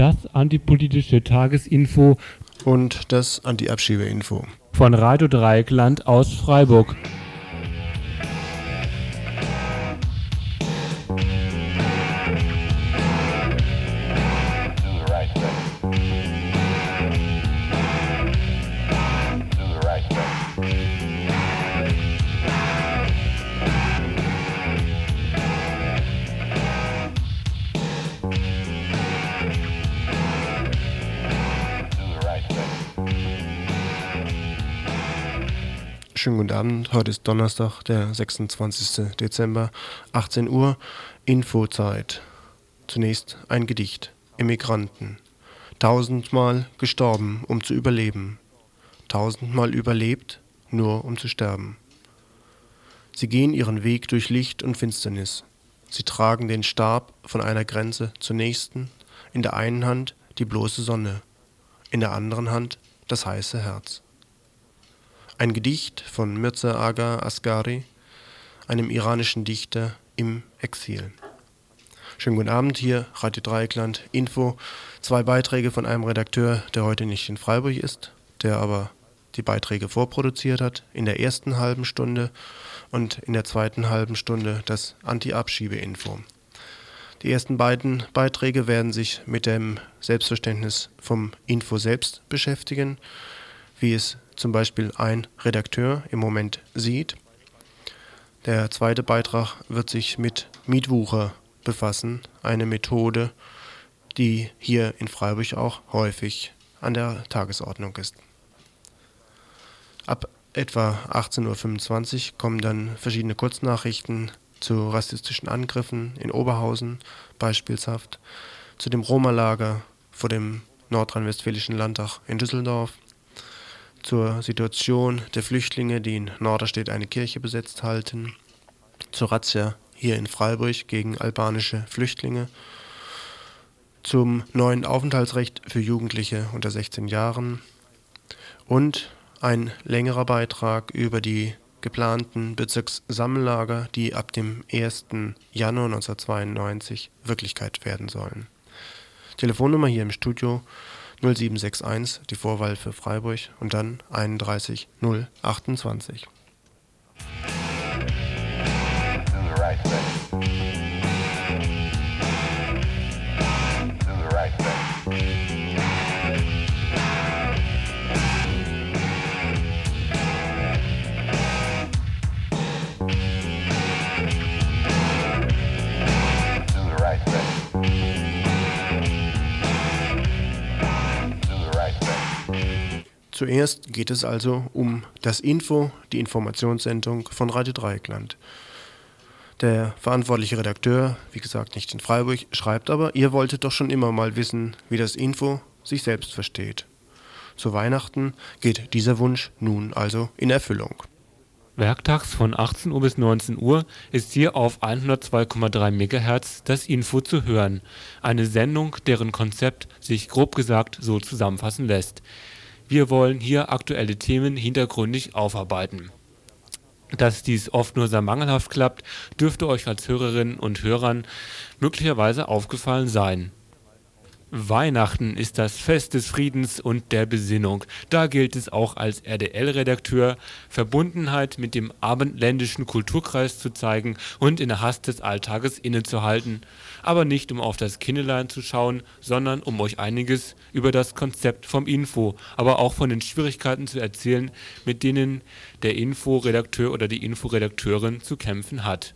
das antipolitische Tagesinfo und das Anti-Abschiebe-Info von Radio Dreieckland aus Freiburg. Guten Abend. Heute ist Donnerstag, der 26. Dezember, 18 Uhr. Infozeit. Zunächst ein Gedicht. Immigranten. Tausendmal gestorben, um zu überleben. Tausendmal überlebt, nur um zu sterben. Sie gehen ihren Weg durch Licht und Finsternis. Sie tragen den Stab von einer Grenze zur nächsten, in der einen Hand die bloße Sonne, in der anderen Hand das heiße Herz. Ein Gedicht von Mirza Aga Asghari, einem iranischen Dichter im Exil. Schönen guten Abend hier, Radio Dreieckland, Info. Zwei Beiträge von einem Redakteur, der heute nicht in Freiburg ist, der aber die Beiträge vorproduziert hat, in der ersten halben Stunde und in der zweiten halben Stunde das Anti-Abschiebe-Info. Die ersten beiden Beiträge werden sich mit dem Selbstverständnis vom Info selbst beschäftigen, wie es zum Beispiel ein Redakteur im Moment sieht. Der zweite Beitrag wird sich mit Mietwucher befassen, eine Methode, die hier in Freiburg auch häufig an der Tagesordnung ist. Ab etwa 18.25 Uhr kommen dann verschiedene Kurznachrichten zu rassistischen Angriffen in Oberhausen beispielshaft, zu dem Roma-Lager vor dem nordrhein-westfälischen Landtag in Düsseldorf, zur Situation der Flüchtlinge, die in Norderstedt eine Kirche besetzt halten, zur Razzia hier in Freiburg gegen albanische Flüchtlinge, zum neuen Aufenthaltsrecht für Jugendliche unter 16 Jahren und ein längerer Beitrag über die geplanten Bezirkssammellager, die ab dem 1. Januar 1992 Wirklichkeit werden sollen. Telefonnummer hier im Studio 0761, die Vorwahl für Freiburg und dann 31 028. Zuerst geht es also um das Info, die Informationssendung von Radio Dreieckland. Der verantwortliche Redakteur, wie gesagt nicht in Freiburg, schreibt aber, ihr wolltet doch schon immer mal wissen, wie das Info sich selbst versteht. Zu Weihnachten geht dieser Wunsch nun also in Erfüllung. Werktags von 18 Uhr bis 19 Uhr ist hier auf 102,3 MHz das Info zu hören. Eine Sendung, deren Konzept sich grob gesagt so zusammenfassen lässt. Wir wollen hier aktuelle Themen hintergründig aufarbeiten. Dass dies oft nur sehr mangelhaft klappt, dürfte euch als Hörerinnen und Hörern möglicherweise aufgefallen sein Weihnachten ist das Fest des Friedens und der Besinnung. Da gilt es auch als RDL-Redakteur, Verbundenheit mit dem abendländischen Kulturkreis zu zeigen und in der Hast des Alltages innezuhalten. Aber nicht um auf das Kindelein zu schauen, sondern um euch einiges über das Konzept vom Info, aber auch von den Schwierigkeiten zu erzählen, mit denen der Info-Redakteur oder die Inforedakteurin zu kämpfen hat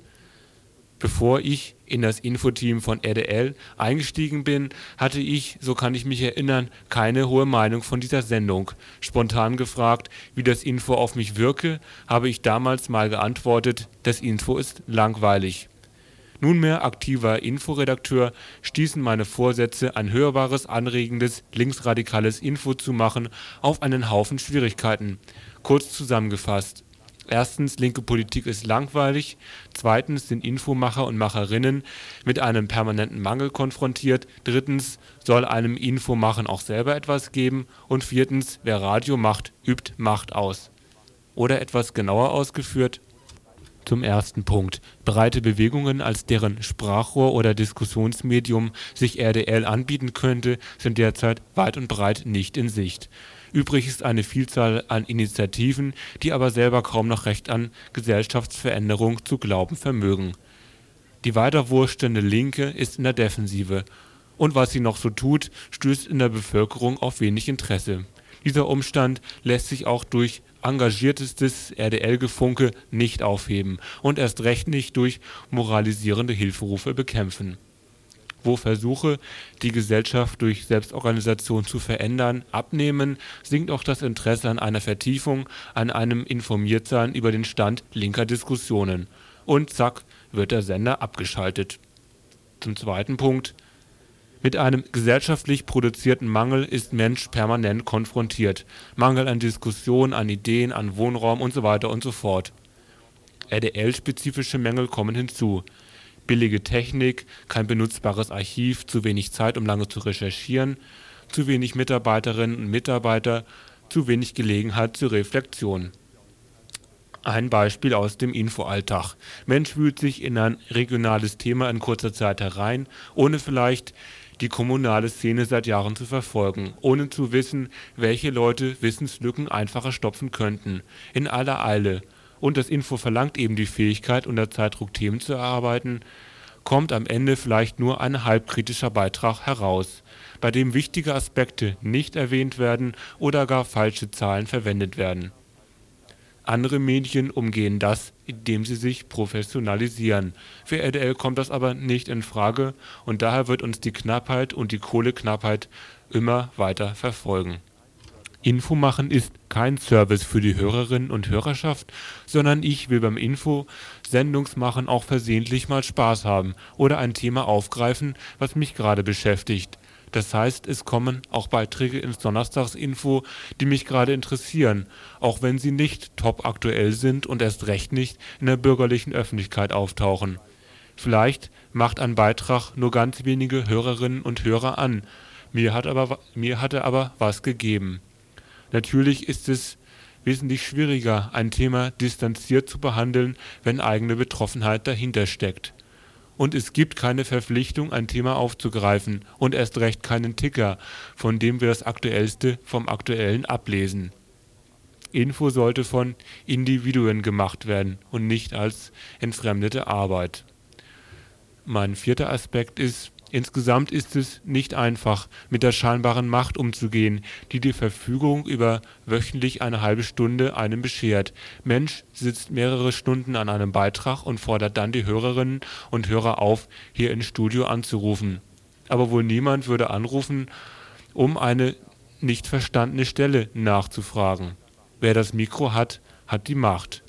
Bevor ich in das Infoteam von RDL eingestiegen bin, hatte ich, so kann ich mich erinnern, keine hohe Meinung von dieser Sendung. Spontan gefragt, wie das Info auf mich wirke, habe ich damals mal geantwortet, das Info ist langweilig. Nunmehr aktiver Inforedakteur stießen meine Vorsätze, ein hörbares, anregendes, linksradikales Info zu machen, auf einen Haufen Schwierigkeiten. Kurz zusammengefasst Erstens, linke Politik ist langweilig. Zweitens sind Infomacher und Macherinnen mit einem permanenten Mangel konfrontiert. Drittens, soll einem Infomachen auch selber etwas geben. Und viertens, wer Radio macht, übt Macht aus. Oder etwas genauer ausgeführt Zum ersten Punkt: Breite Bewegungen, als deren Sprachrohr oder Diskussionsmedium sich RDL anbieten könnte, sind derzeit weit und breit nicht in Sicht. Übrig ist eine Vielzahl an Initiativen, die aber selber kaum noch recht an Gesellschaftsveränderung zu glauben vermögen. Die weiter wurstende Linke ist in der Defensive, und was sie noch so tut, stößt in der Bevölkerung auf wenig Interesse. Dieser Umstand lässt sich auch durch engagiertestes RDL-Gefunke nicht aufheben und erst recht nicht durch moralisierende Hilferufe bekämpfen. Wo Versuche, die Gesellschaft durch Selbstorganisation zu verändern, abnehmen, sinkt auch das Interesse an einer Vertiefung, an einem Informiertsein über den Stand linker Diskussionen. Und zack, wird der Sender abgeschaltet. Zum zweiten Punkt mit einem gesellschaftlich produzierten Mangel ist Mensch permanent konfrontiert (Mangel an Diskussion, an Ideen, an Wohnraum usw. usf.). RDL-spezifische Mängel kommen hinzu: billige Technik, kein benutzbares Archiv, zu wenig Zeit, um lange zu recherchieren, zu wenig Mitarbeiterinnen und Mitarbeiter, zu wenig Gelegenheit zur Reflexion. Ein Beispiel aus dem Info-Alltag: Mensch wühlt sich in ein regionales Thema in kurzer Zeit herein, ohne vielleicht die kommunale Szene seit Jahren zu verfolgen, ohne zu wissen, welche Leute Wissenslücken einfacher stopfen könnten, in aller Eile. Und das Info verlangt eben die Fähigkeit, unter Zeitdruck Themen zu erarbeiten, kommt am Ende vielleicht nur ein halbkritischer Beitrag heraus, bei dem wichtige Aspekte nicht erwähnt werden oder gar falsche Zahlen verwendet werden andere Medien umgehen das, indem sie sich professionalisieren. Für RTL kommt das aber nicht in Frage und daher wird uns die Knappheit und die Kohleknappheit immer weiter verfolgen. Info machen ist kein Service für die Hörerinnen und Hörerschaft, sondern ich will beim Info Sendungsmachen auch versehentlich mal Spaß haben oder ein Thema aufgreifen, was mich gerade beschäftigt das heißt, es kommen auch Beiträge ins Donnerstagsinfo, die mich gerade interessieren, auch wenn sie nicht topaktuell sind und erst recht nicht in der bürgerlichen Öffentlichkeit auftauchen. Vielleicht macht ein Beitrag nur ganz wenige Hörerinnen und Hörer an, mir hat aber mir hat er aber was gegeben. Natürlich ist es wesentlich schwieriger, ein Thema distanziert zu behandeln, wenn eigene Betroffenheit dahinter steckt und es gibt keine Verpflichtung, ein Thema aufzugreifen und erst recht keinen Ticker, von dem wir das Aktuellste vom Aktuellen ablesen. Info sollte von Individuen gemacht werden und nicht als entfremdete Arbeit. Mein vierter Aspekt ist Insgesamt ist es nicht einfach, mit der scheinbaren Macht umzugehen, die die Verfügung über wöchentlich eine halbe Stunde einem beschert. Mensch sitzt mehrere Stunden an einem Beitrag und fordert dann die Hörerinnen und Hörer auf, hier ins Studio anzurufen. Aber wohl niemand würde anrufen, um eine nicht verstandene Stelle nachzufragen. Wer das Mikro hat, hat die Macht.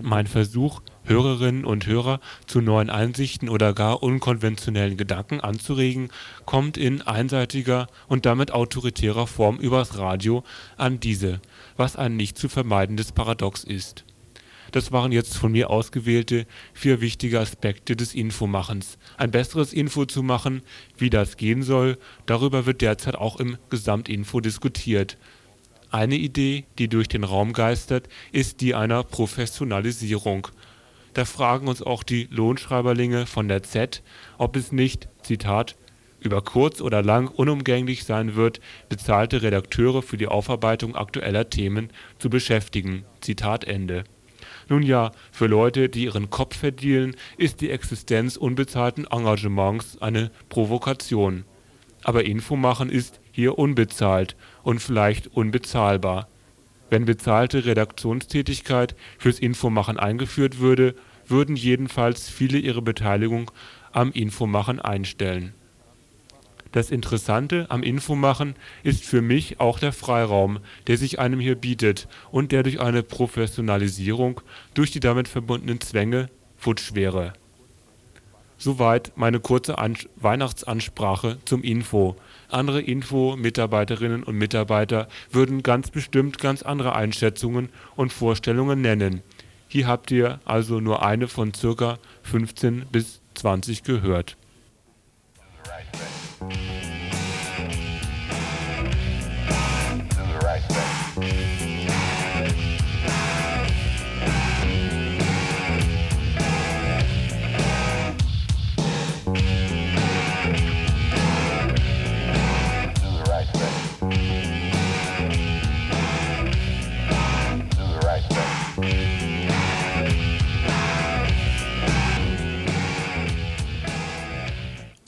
Mein Versuch Hörerinnen und Hörer zu neuen Einsichten oder gar unkonventionellen Gedanken anzuregen, kommt in einseitiger und damit autoritärer Form übers Radio an diese, was ein nicht zu vermeidendes Paradox ist. Das waren jetzt von mir ausgewählte vier wichtige Aspekte des Infomachens. Ein besseres Info zu machen, wie das gehen soll, darüber wird derzeit auch im Gesamtinfo diskutiert. Eine Idee, die durch den Raum geistert, ist die einer Professionalisierung da fragen uns auch die Lohnschreiberlinge von der Z, ob es nicht Zitat über kurz oder lang unumgänglich sein wird, bezahlte Redakteure für die Aufarbeitung aktueller Themen zu beschäftigen. Zitat Ende. Nun ja, für Leute, die ihren Kopf verdienen, ist die Existenz unbezahlten Engagements eine Provokation. Aber Info machen ist hier unbezahlt und vielleicht unbezahlbar. Wenn bezahlte Redaktionstätigkeit fürs Infomachen eingeführt würde, würden jedenfalls viele ihre Beteiligung am Infomachen einstellen. Das Interessante am Infomachen ist für mich auch der Freiraum, der sich einem hier bietet und der durch eine Professionalisierung, durch die damit verbundenen Zwänge, futsch wäre. Soweit meine kurze An Weihnachtsansprache zum Info. Andere Info-Mitarbeiterinnen und Mitarbeiter würden ganz bestimmt ganz andere Einschätzungen und Vorstellungen nennen. Hier habt ihr also nur eine von ca. 15 bis 20 gehört.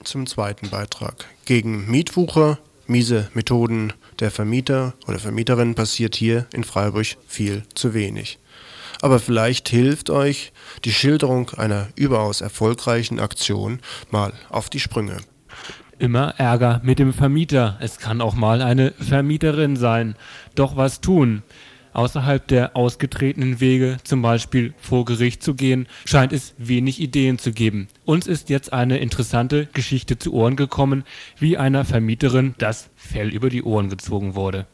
Zum zweiten Beitrag. Gegen Mietwucher, miese Methoden der Vermieter oder Vermieterin passiert hier in Freiburg viel zu wenig. Aber vielleicht hilft euch die Schilderung einer überaus erfolgreichen Aktion mal auf die Sprünge. Immer Ärger mit dem Vermieter. Es kann auch mal eine Vermieterin sein. Doch was tun? Außerhalb der ausgetretenen Wege, zum Beispiel vor Gericht zu gehen, scheint es wenig Ideen zu geben. Uns ist jetzt eine interessante Geschichte zu Ohren gekommen, wie einer Vermieterin das Fell über die Ohren gezogen wurde.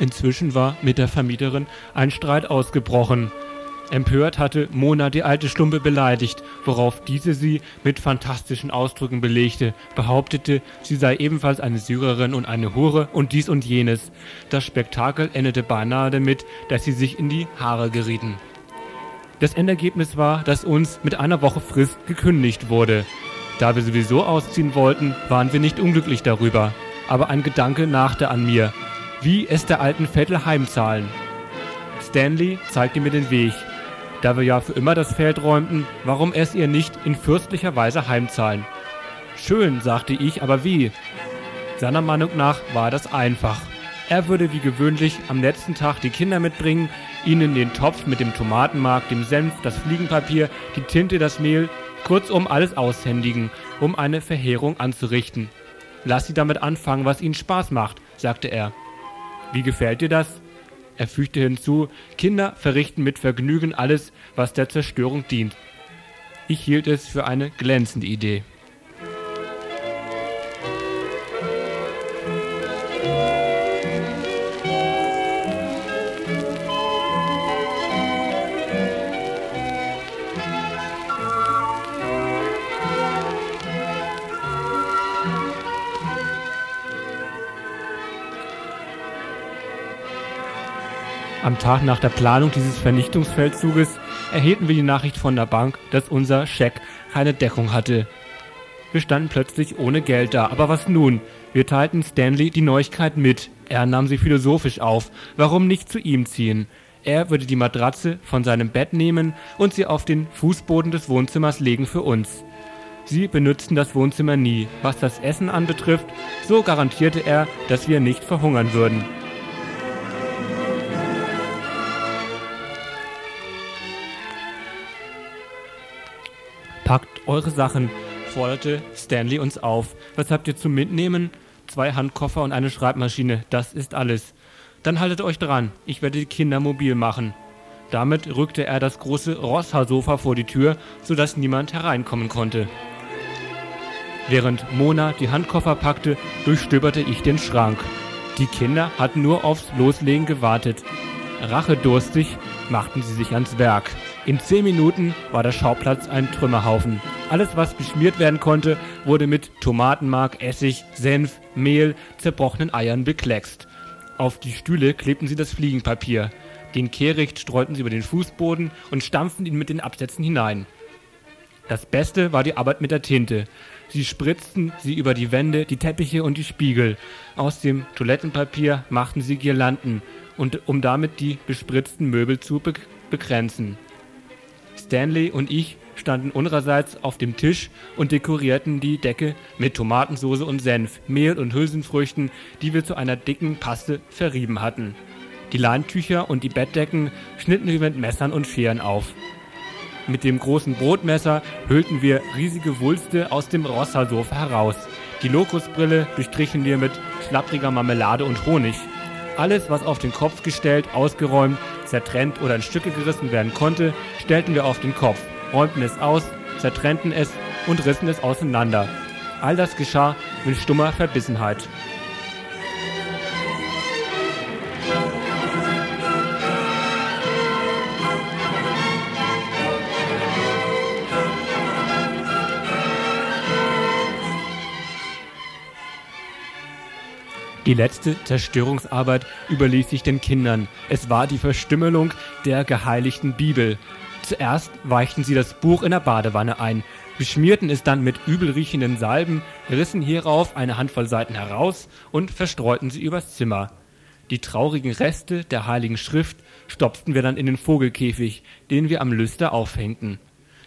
Inzwischen war mit der Vermieterin ein Streit ausgebrochen. Empört hatte Mona die alte Stumpe beleidigt, worauf diese sie mit fantastischen Ausdrücken belegte, behauptete, sie sei ebenfalls eine Syrerin und eine Hure und dies und jenes. Das Spektakel endete beinahe damit, dass sie sich in die Haare gerieten. Das Endergebnis war, dass uns mit einer Woche Frist gekündigt wurde. Da wir sowieso ausziehen wollten, waren wir nicht unglücklich darüber. Aber ein Gedanke nachte an mir wie es der alten Vettel heimzahlen. Stanley zeigte mir den Weg. Da wir ja für immer das Feld räumten, warum es ihr nicht in fürstlicher Weise heimzahlen? Schön, sagte ich, aber wie? Seiner Meinung nach war das einfach. Er würde wie gewöhnlich am letzten Tag die Kinder mitbringen, ihnen den Topf mit dem Tomatenmark, dem Senf, das Fliegenpapier, die Tinte, das Mehl, kurzum alles aushändigen, um eine Verheerung anzurichten. Lass sie damit anfangen, was ihnen Spaß macht, sagte er. Wie gefällt dir das? Er fügte hinzu, Kinder verrichten mit Vergnügen alles, was der Zerstörung dient. Ich hielt es für eine glänzende Idee. Am Tag nach der Planung dieses Vernichtungsfeldzuges erhielten wir die Nachricht von der Bank, dass unser Scheck keine Deckung hatte. Wir standen plötzlich ohne Geld da, aber was nun? Wir teilten Stanley die Neuigkeit mit. Er nahm sie philosophisch auf. Warum nicht zu ihm ziehen? Er würde die Matratze von seinem Bett nehmen und sie auf den Fußboden des Wohnzimmers legen für uns. Sie benutzten das Wohnzimmer nie. Was das Essen anbetrifft, so garantierte er, dass wir nicht verhungern würden. Packt eure Sachen, forderte Stanley uns auf. Was habt ihr zum Mitnehmen? Zwei Handkoffer und eine Schreibmaschine, das ist alles. Dann haltet euch dran, ich werde die Kinder mobil machen. Damit rückte er das große Rosshaarsofa vor die Tür, sodass niemand hereinkommen konnte. Während Mona die Handkoffer packte, durchstöberte ich den Schrank. Die Kinder hatten nur aufs Loslegen gewartet. Rachedurstig machten sie sich ans Werk. In zehn Minuten war der Schauplatz ein Trümmerhaufen. Alles, was beschmiert werden konnte, wurde mit Tomatenmark, Essig, Senf, Mehl, zerbrochenen Eiern bekleckst. Auf die Stühle klebten sie das Fliegenpapier. Den Kehricht streuten sie über den Fußboden und stampften ihn mit den Absätzen hinein. Das Beste war die Arbeit mit der Tinte. Sie spritzten sie über die Wände, die Teppiche und die Spiegel. Aus dem Toilettenpapier machten sie Girlanden, und um damit die bespritzten Möbel zu be begrenzen. Stanley und ich standen unsererseits auf dem Tisch und dekorierten die Decke mit Tomatensauce und Senf, Mehl und Hülsenfrüchten, die wir zu einer dicken Paste verrieben hatten. Die Leintücher und die Bettdecken schnitten wir mit Messern und Scheren auf. Mit dem großen Brotmesser höhlten wir riesige Wulste aus dem Rossa-Sofa heraus. Die Lokusbrille durchstrichen wir mit schlappriger Marmelade und Honig. Alles, was auf den Kopf gestellt, ausgeräumt, zertrennt oder in Stücke gerissen werden konnte, stellten wir auf den Kopf, räumten es aus, zertrennten es und rissen es auseinander. All das geschah mit stummer Verbissenheit. Die letzte Zerstörungsarbeit überließ sich den Kindern. Es war die Verstümmelung der geheiligten Bibel. Zuerst weichten sie das Buch in der Badewanne ein. beschmierten es dann mit übelriechenden Salben, rissen hierauf eine Handvoll Seiten heraus und verstreuten sie übers Zimmer. Die traurigen Reste der Heiligen Schrift stopften wir dann in den Vogelkäfig, den wir am Lüster aufhängten.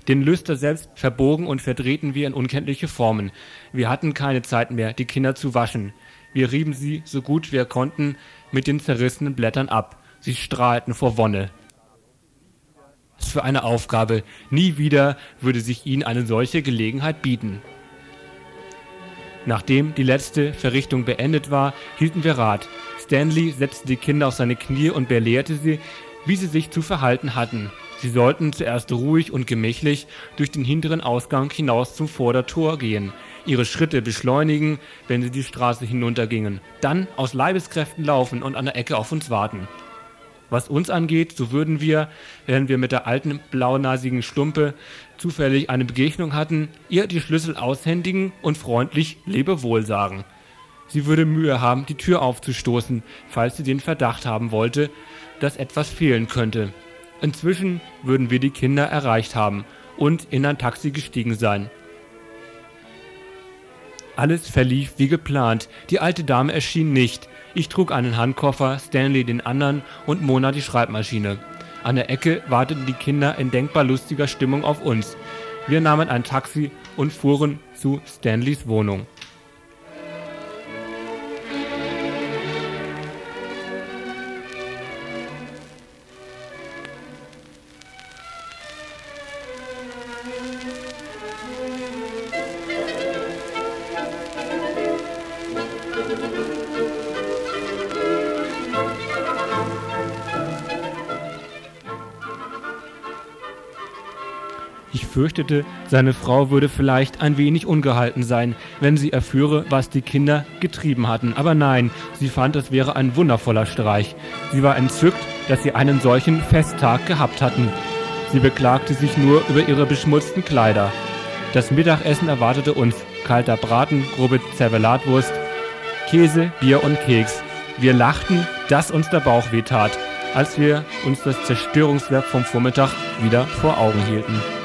Den Lüster selbst verbogen und verdrehten wir in unkenntliche Formen. Wir hatten keine Zeit mehr, die Kinder zu waschen. Wir rieben sie, so gut wir konnten, mit den zerrissenen Blättern ab. Sie strahlten vor Wonne. Was für eine Aufgabe. Nie wieder würde sich ihnen eine solche Gelegenheit bieten. Nachdem die letzte Verrichtung beendet war, hielten wir Rat. Stanley setzte die Kinder auf seine Knie und belehrte sie, wie sie sich zu verhalten hatten. Sie sollten zuerst ruhig und gemächlich durch den hinteren Ausgang hinaus zum Vordertor gehen, ihre Schritte beschleunigen, wenn sie die Straße hinuntergingen, dann aus Leibeskräften laufen und an der Ecke auf uns warten. Was uns angeht, so würden wir, wenn wir mit der alten blaunasigen Stumpe zufällig eine Begegnung hatten, ihr die Schlüssel aushändigen und freundlich Lebewohl sagen. Sie würde Mühe haben, die Tür aufzustoßen, falls sie den Verdacht haben wollte, dass etwas fehlen könnte. Inzwischen würden wir die Kinder erreicht haben und in ein Taxi gestiegen sein. Alles verlief wie geplant. Die alte Dame erschien nicht. Ich trug einen Handkoffer, Stanley den anderen und Mona die Schreibmaschine. An der Ecke warteten die Kinder in denkbar lustiger Stimmung auf uns. Wir nahmen ein Taxi und fuhren zu Stanleys Wohnung. Fürchtete, seine Frau würde vielleicht ein wenig ungehalten sein, wenn sie erführe, was die Kinder getrieben hatten. Aber nein, sie fand, es wäre ein wundervoller Streich. Sie war entzückt, dass sie einen solchen Festtag gehabt hatten. Sie beklagte sich nur über ihre beschmutzten Kleider. Das Mittagessen erwartete uns. Kalter Braten, grobe Zervelatwurst, Käse, Bier und Keks. Wir lachten, dass uns der Bauch wehtat, als wir uns das Zerstörungswerk vom Vormittag wieder vor Augen hielten.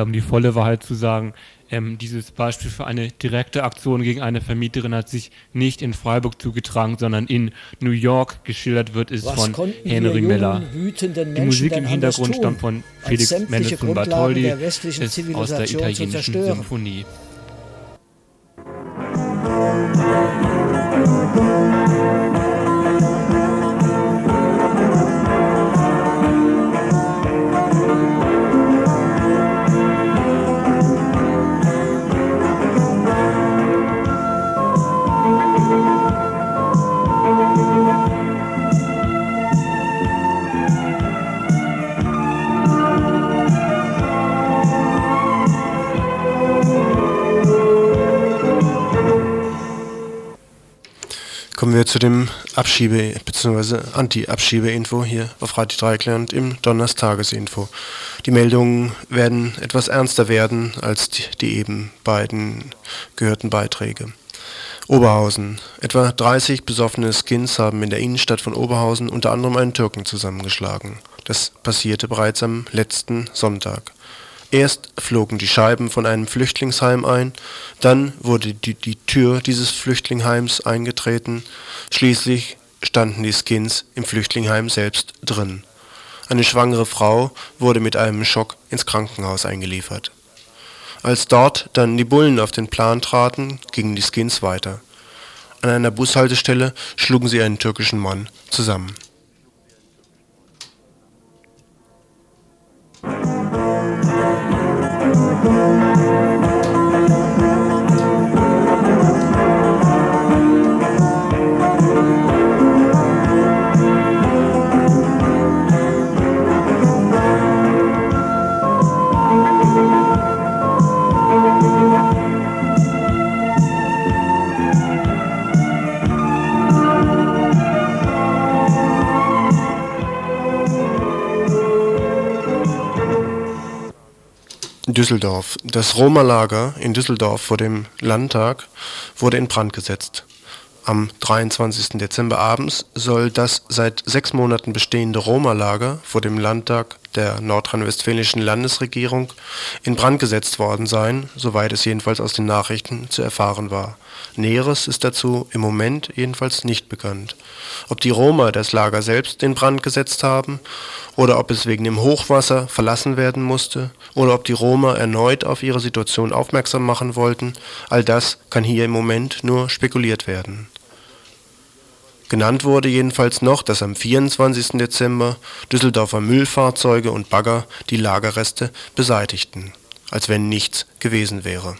Ja, um die volle Wahrheit zu sagen, ähm, dieses Beispiel für eine direkte Aktion gegen eine Vermieterin hat sich nicht in Freiburg zugetragen, sondern in New York geschildert wird es von Henry Miller. Die Musik im Hintergrund stammt von Felix Mendelssohn Bartholdy, ist aus der italienischen Symphonie. Kommen wir zu dem Abschiebe- bzw. Anti-Abschiebe-Info hier auf Radio Dreikland im Donnerstagesinfo. Die Meldungen werden etwas ernster werden als die, die eben beiden gehörten Beiträge. Oberhausen. Etwa 30 besoffene Skins haben in der Innenstadt von Oberhausen unter anderem einen Türken zusammengeschlagen. Das passierte bereits am letzten Sonntag. Erst flogen die Scheiben von einem Flüchtlingsheim ein, dann wurde die, die Tür dieses Flüchtlingsheims eingetreten, schließlich standen die Skins im Flüchtlingsheim selbst drin. Eine schwangere Frau wurde mit einem Schock ins Krankenhaus eingeliefert. Als dort dann die Bullen auf den Plan traten, gingen die Skins weiter. An einer Bushaltestelle schlugen sie einen türkischen Mann zusammen. Düsseldorf. Das Roma-Lager in Düsseldorf vor dem Landtag wurde in Brand gesetzt. Am 23. Dezember abends soll das seit sechs Monaten bestehende Roma-Lager vor dem Landtag der nordrhein-westfälischen Landesregierung in Brand gesetzt worden sein, soweit es jedenfalls aus den Nachrichten zu erfahren war. Näheres ist dazu im Moment jedenfalls nicht bekannt. Ob die Roma das Lager selbst in Brand gesetzt haben oder ob es wegen dem Hochwasser verlassen werden musste oder ob die Roma erneut auf ihre Situation aufmerksam machen wollten, all das kann hier im Moment nur spekuliert werden. Genannt wurde jedenfalls noch, dass am 24. Dezember Düsseldorfer Müllfahrzeuge und Bagger die Lagerreste beseitigten, als wenn nichts gewesen wäre.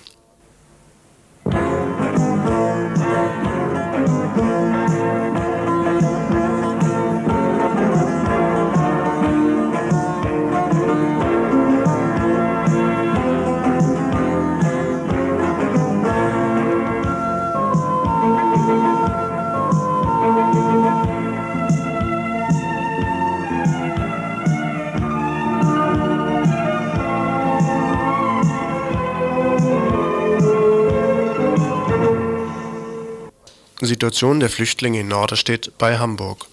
Situation der Flüchtlinge in Norderstedt bei Hamburg.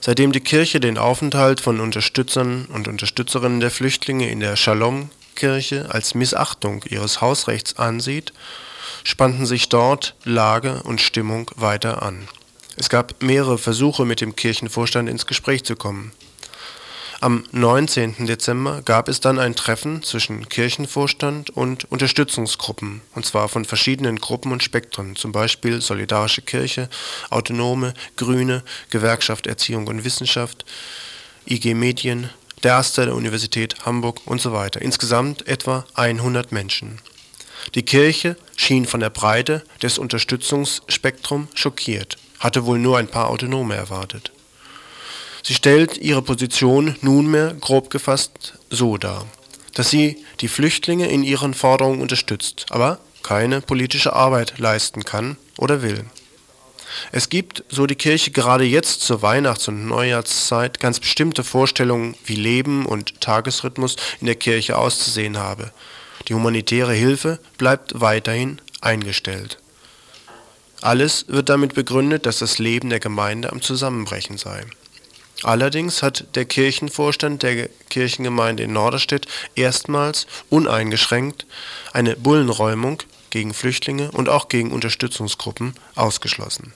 Seitdem die Kirche den Aufenthalt von Unterstützern und Unterstützerinnen der Flüchtlinge in der Shalom-Kirche als Missachtung ihres Hausrechts ansieht, spannten sich dort Lage und Stimmung weiter an. Es gab mehrere Versuche, mit dem Kirchenvorstand ins Gespräch zu kommen. Am 19. Dezember gab es dann ein Treffen zwischen Kirchenvorstand und Unterstützungsgruppen, und zwar von verschiedenen Gruppen und Spektren, zum Beispiel Solidarische Kirche, Autonome, Grüne, Gewerkschaft Erziehung und Wissenschaft, IG Medien, der Aster der Universität Hamburg und so weiter. Insgesamt etwa 100 Menschen. Die Kirche schien von der Breite des Unterstützungsspektrums schockiert, hatte wohl nur ein paar Autonome erwartet. Sie stellt ihre Position nunmehr grob gefasst so dar, dass sie die Flüchtlinge in ihren Forderungen unterstützt, aber keine politische Arbeit leisten kann oder will. Es gibt, so die Kirche gerade jetzt zur Weihnachts- und Neujahrszeit, ganz bestimmte Vorstellungen, wie Leben und Tagesrhythmus in der Kirche auszusehen habe. Die humanitäre Hilfe bleibt weiterhin eingestellt. Alles wird damit begründet, dass das Leben der Gemeinde am Zusammenbrechen sei. Allerdings hat der Kirchenvorstand der Kirchengemeinde in Norderstedt erstmals uneingeschränkt eine Bullenräumung gegen Flüchtlinge und auch gegen Unterstützungsgruppen ausgeschlossen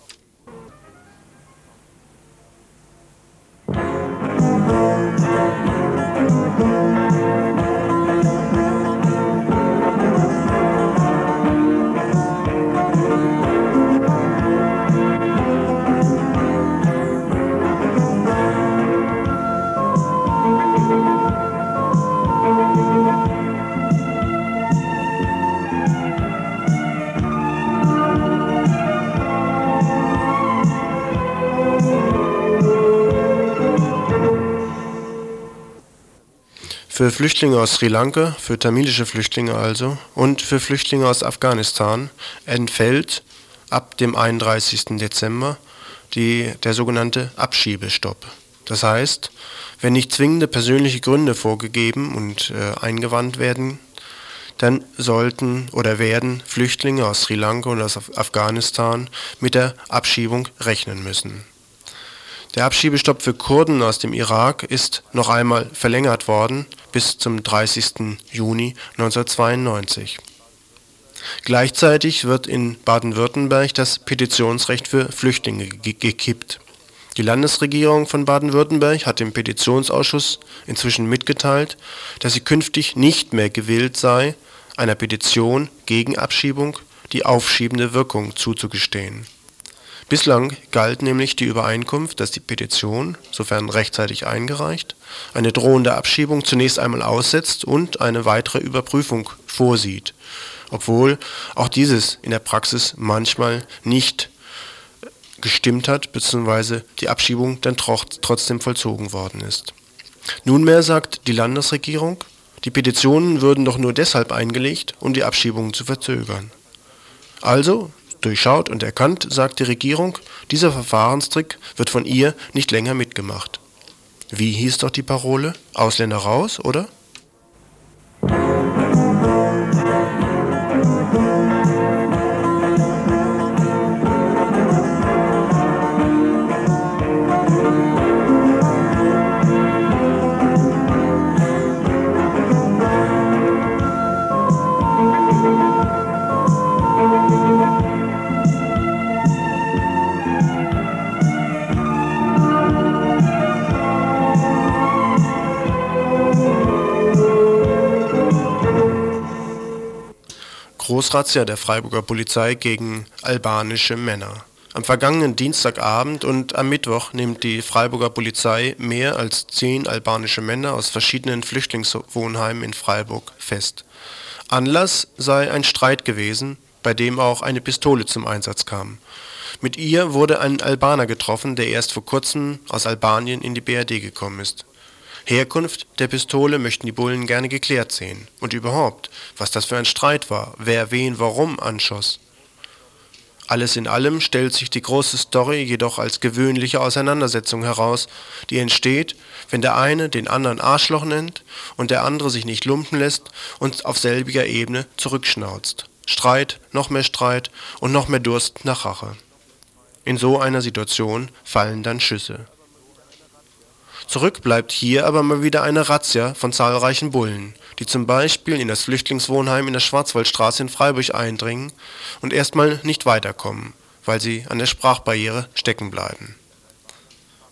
Für Flüchtlinge aus Sri Lanka, für tamilische Flüchtlinge also, und für Flüchtlinge aus Afghanistan entfällt ab dem 31. Dezember die, der sogenannte Abschiebestopp. Das heißt, wenn nicht zwingende persönliche Gründe vorgegeben und äh, eingewandt werden, dann sollten oder werden Flüchtlinge aus Sri Lanka und aus Afghanistan mit der Abschiebung rechnen müssen. Der Abschiebestopp für Kurden aus dem Irak ist noch einmal verlängert worden bis zum 30. Juni 1992. Gleichzeitig wird in Baden-Württemberg das Petitionsrecht für Flüchtlinge gekippt. Die Landesregierung von Baden-Württemberg hat dem Petitionsausschuss inzwischen mitgeteilt, dass sie künftig nicht mehr gewillt sei, einer Petition gegen Abschiebung die aufschiebende Wirkung zuzugestehen. Bislang galt nämlich die Übereinkunft, dass die Petition, sofern rechtzeitig eingereicht, eine drohende Abschiebung zunächst einmal aussetzt und eine weitere Überprüfung vorsieht, obwohl auch dieses in der Praxis manchmal nicht gestimmt hat bzw. die Abschiebung dann trotzdem vollzogen worden ist. Nunmehr sagt die Landesregierung, die Petitionen würden doch nur deshalb eingelegt, um die Abschiebung zu verzögern. Also, durchschaut und erkannt, sagt die Regierung, dieser Verfahrenstrick wird von ihr nicht länger mitgemacht. Wie hieß doch die Parole? Ausländer raus, oder? Großrazzia der Freiburger Polizei gegen albanische Männer. Am vergangenen Dienstagabend und am Mittwoch nimmt die Freiburger Polizei mehr als zehn albanische Männer aus verschiedenen Flüchtlingswohnheimen in Freiburg fest. Anlass sei ein Streit gewesen, bei dem auch eine Pistole zum Einsatz kam. Mit ihr wurde ein Albaner getroffen, der erst vor kurzem aus Albanien in die BRD gekommen ist. Herkunft der Pistole möchten die Bullen gerne geklärt sehen. Und überhaupt, was das für ein Streit war, wer wen warum anschoss. Alles in allem stellt sich die große Story jedoch als gewöhnliche Auseinandersetzung heraus, die entsteht, wenn der eine den anderen Arschloch nennt und der andere sich nicht lumpen lässt und auf selbiger Ebene zurückschnauzt. Streit, noch mehr Streit und noch mehr Durst nach Rache. In so einer Situation fallen dann Schüsse. Zurück bleibt hier aber mal wieder eine Razzia von zahlreichen Bullen, die zum Beispiel in das Flüchtlingswohnheim in der Schwarzwaldstraße in Freiburg eindringen und erstmal nicht weiterkommen, weil sie an der Sprachbarriere stecken bleiben.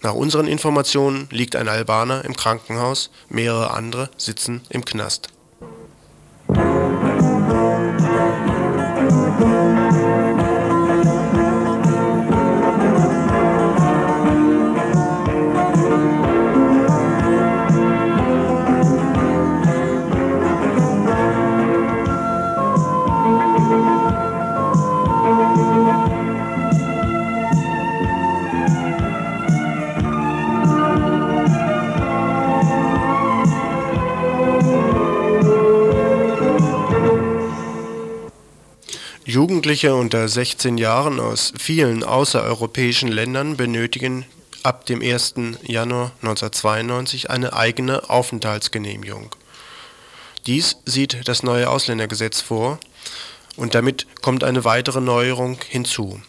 Nach unseren Informationen liegt ein Albaner im Krankenhaus, mehrere andere sitzen im Knast. Jugendliche unter 16 Jahren aus vielen außereuropäischen Ländern benötigen ab dem 1. Januar 1992 eine eigene Aufenthaltsgenehmigung. Dies sieht das neue Ausländergesetz vor und damit kommt eine weitere Neuerung hinzu.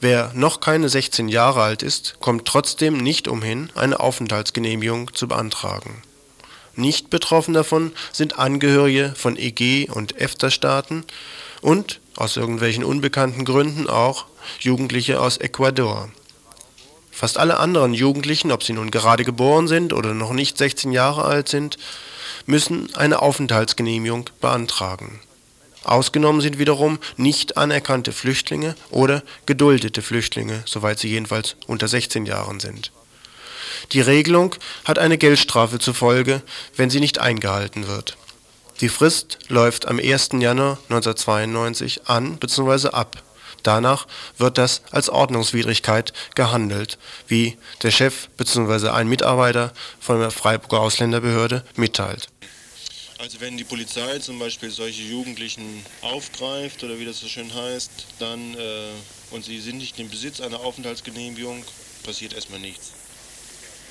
Wer noch keine 16 Jahre alt ist, kommt trotzdem nicht umhin, eine Aufenthaltsgenehmigung zu beantragen. Nicht betroffen davon sind Angehörige von EG- und EFTA-Staaten und aus irgendwelchen unbekannten Gründen auch Jugendliche aus Ecuador. Fast alle anderen Jugendlichen, ob sie nun gerade geboren sind oder noch nicht 16 Jahre alt sind, müssen eine Aufenthaltsgenehmigung beantragen. Ausgenommen sind wiederum nicht anerkannte Flüchtlinge oder geduldete Flüchtlinge, soweit sie jedenfalls unter 16 Jahren sind. Die Regelung hat eine Geldstrafe zur Folge, wenn sie nicht eingehalten wird. Die Frist läuft am 1. Januar 1992 an bzw. ab. Danach wird das als Ordnungswidrigkeit gehandelt, wie der Chef bzw. ein Mitarbeiter von der Freiburger Ausländerbehörde mitteilt. Also wenn die Polizei zum Beispiel solche Jugendlichen aufgreift oder wie das so schön heißt, dann äh, und sie sind nicht im Besitz einer Aufenthaltsgenehmigung, passiert erstmal nichts.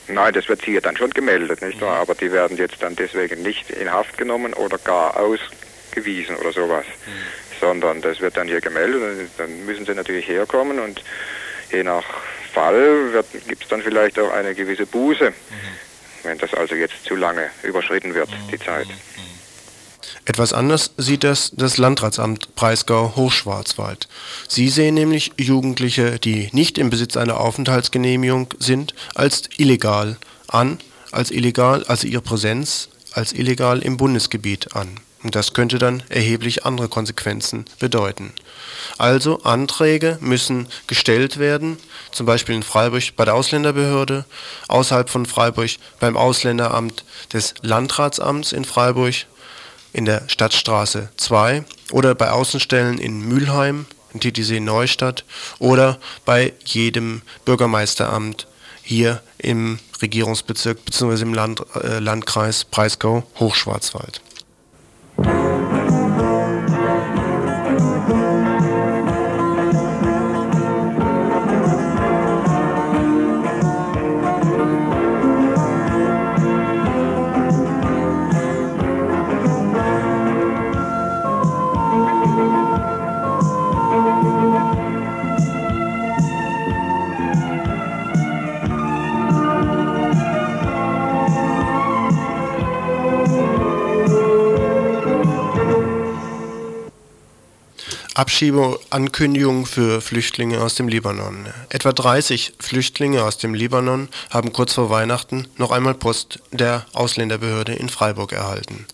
Nein, das wird hier dann schon gemeldet, nicht wahr? Aber die werden jetzt dann deswegen nicht in Haft genommen oder gar ausgewiesen oder sowas. Mhm. Sondern das wird dann hier gemeldet und dann müssen sie natürlich herkommen und je nach Fall gibt es dann vielleicht auch eine gewisse Buße, mhm. wenn das also jetzt zu lange überschritten wird, mhm. die Zeit. Etwas anders sieht das das Landratsamt Breisgau-Hochschwarzwald. Sie sehen nämlich Jugendliche, die nicht im Besitz einer Aufenthaltsgenehmigung sind, als illegal an, als illegal, also ihre Präsenz als illegal im Bundesgebiet an. Und das könnte dann erheblich andere Konsequenzen bedeuten. Also Anträge müssen gestellt werden, zum Beispiel in Freiburg bei der Ausländerbehörde, außerhalb von Freiburg beim Ausländeramt des Landratsamts in Freiburg, in der Stadtstraße 2 oder bei Außenstellen in Mülheim, in Titisee Neustadt oder bei jedem Bürgermeisteramt hier im Regierungsbezirk bzw. im Land, äh, Landkreis Abschiebeankündigung für Flüchtlinge aus dem Libanon. Etwa 30 Flüchtlinge aus dem Libanon haben kurz vor Weihnachten noch einmal Post der Ausländerbehörde in Freiburg erhalten.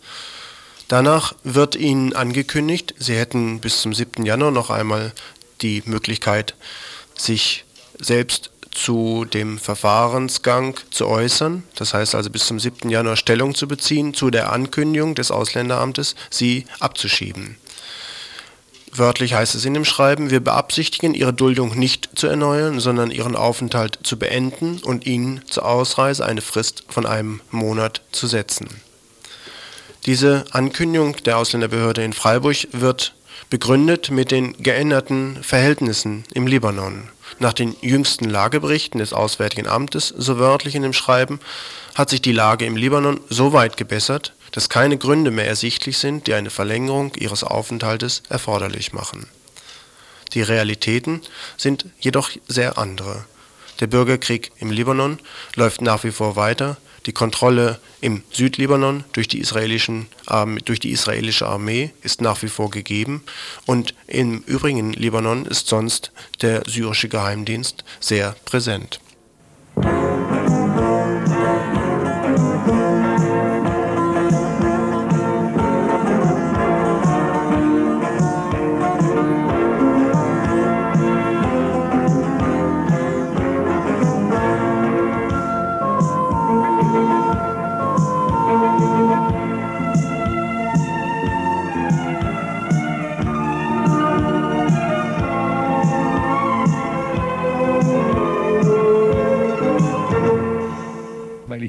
Danach wird ihnen angekündigt, sie hätten bis zum 7. Januar noch einmal die Möglichkeit, sich selbst zu dem Verfahrensgang zu äußern, das heißt also bis zum 7. Januar Stellung zu beziehen zu der Ankündigung des Ausländeramtes, sie abzuschieben. Wörtlich heißt es in dem Schreiben, wir beabsichtigen, ihre Duldung nicht zu erneuern, sondern ihren Aufenthalt zu beenden und ihnen zur Ausreise eine Frist von einem Monat zu setzen. Diese Ankündigung der Ausländerbehörde in Freiburg wird begründet mit den geänderten Verhältnissen im Libanon. Nach den jüngsten Lageberichten des Auswärtigen Amtes, so wörtlich in dem Schreiben, hat sich die Lage im Libanon so weit gebessert, dass keine Gründe mehr ersichtlich sind, die eine Verlängerung ihres Aufenthaltes erforderlich machen. Die Realitäten sind jedoch sehr andere. Der Bürgerkrieg im Libanon läuft nach wie vor weiter, die Kontrolle im Südlibanon durch die, durch die israelische Armee ist nach wie vor gegeben und im übrigen Libanon ist sonst der syrische Geheimdienst sehr präsent.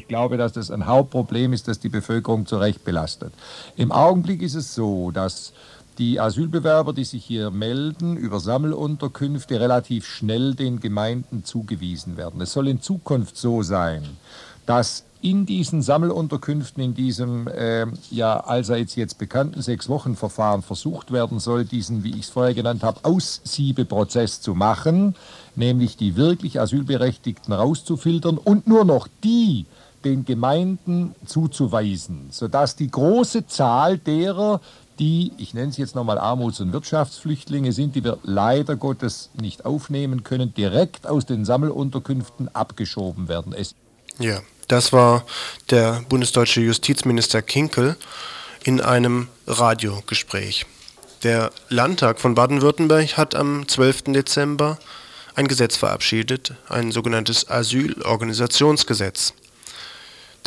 Glaube, dass das ein Hauptproblem ist, das die Bevölkerung zu Recht belastet. Im Augenblick ist es so, dass die Asylbewerber, die sich hier melden, über Sammelunterkünfte relativ schnell den Gemeinden zugewiesen werden. Es soll in Zukunft so sein, dass in diesen Sammelunterkünften, in diesem äh, ja allseits jetzt bekannten Sechs-Wochen-Verfahren versucht werden soll, diesen, wie ich es vorher genannt habe, Aussiebeprozess zu machen, nämlich die wirklich Asylberechtigten rauszufiltern und nur noch die den Gemeinden zuzuweisen, sodass die große Zahl derer, die, ich nenne es jetzt nochmal Armuts- und Wirtschaftsflüchtlinge sind, die wir leider Gottes nicht aufnehmen können, direkt aus den Sammelunterkünften abgeschoben werden. Es ja, das war der bundesdeutsche Justizminister Kinkel in einem Radiogespräch. Der Landtag von Baden-Württemberg hat am 12. Dezember ein Gesetz verabschiedet, ein sogenanntes Asylorganisationsgesetz.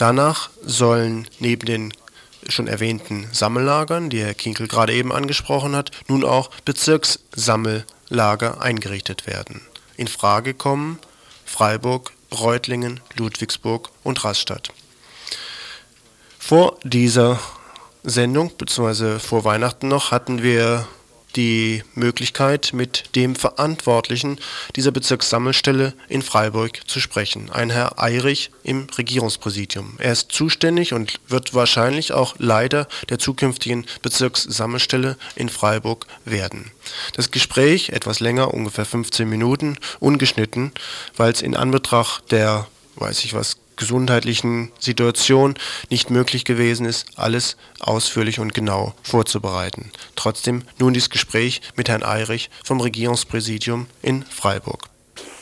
Danach sollen neben den schon erwähnten Sammellagern, die Herr Kinkel gerade eben angesprochen hat, nun auch Bezirkssammellager eingerichtet werden. In Frage kommen Freiburg, Reutlingen, Ludwigsburg und Rastatt. Vor dieser Sendung, beziehungsweise vor Weihnachten noch, hatten wir die Möglichkeit, mit dem Verantwortlichen dieser Bezirkssammelstelle in Freiburg zu sprechen, ein Herr Eirich im Regierungspräsidium. Er ist zuständig und wird wahrscheinlich auch Leiter der zukünftigen Bezirkssammelstelle in Freiburg werden. Das Gespräch, etwas länger, ungefähr 15 Minuten, ungeschnitten, weil es in Anbetracht der, weiß ich was, gesundheitlichen Situation nicht möglich gewesen ist, alles ausführlich und genau vorzubereiten. Trotzdem nun dieses Gespräch mit Herrn Eirich vom Regierungspräsidium in Freiburg.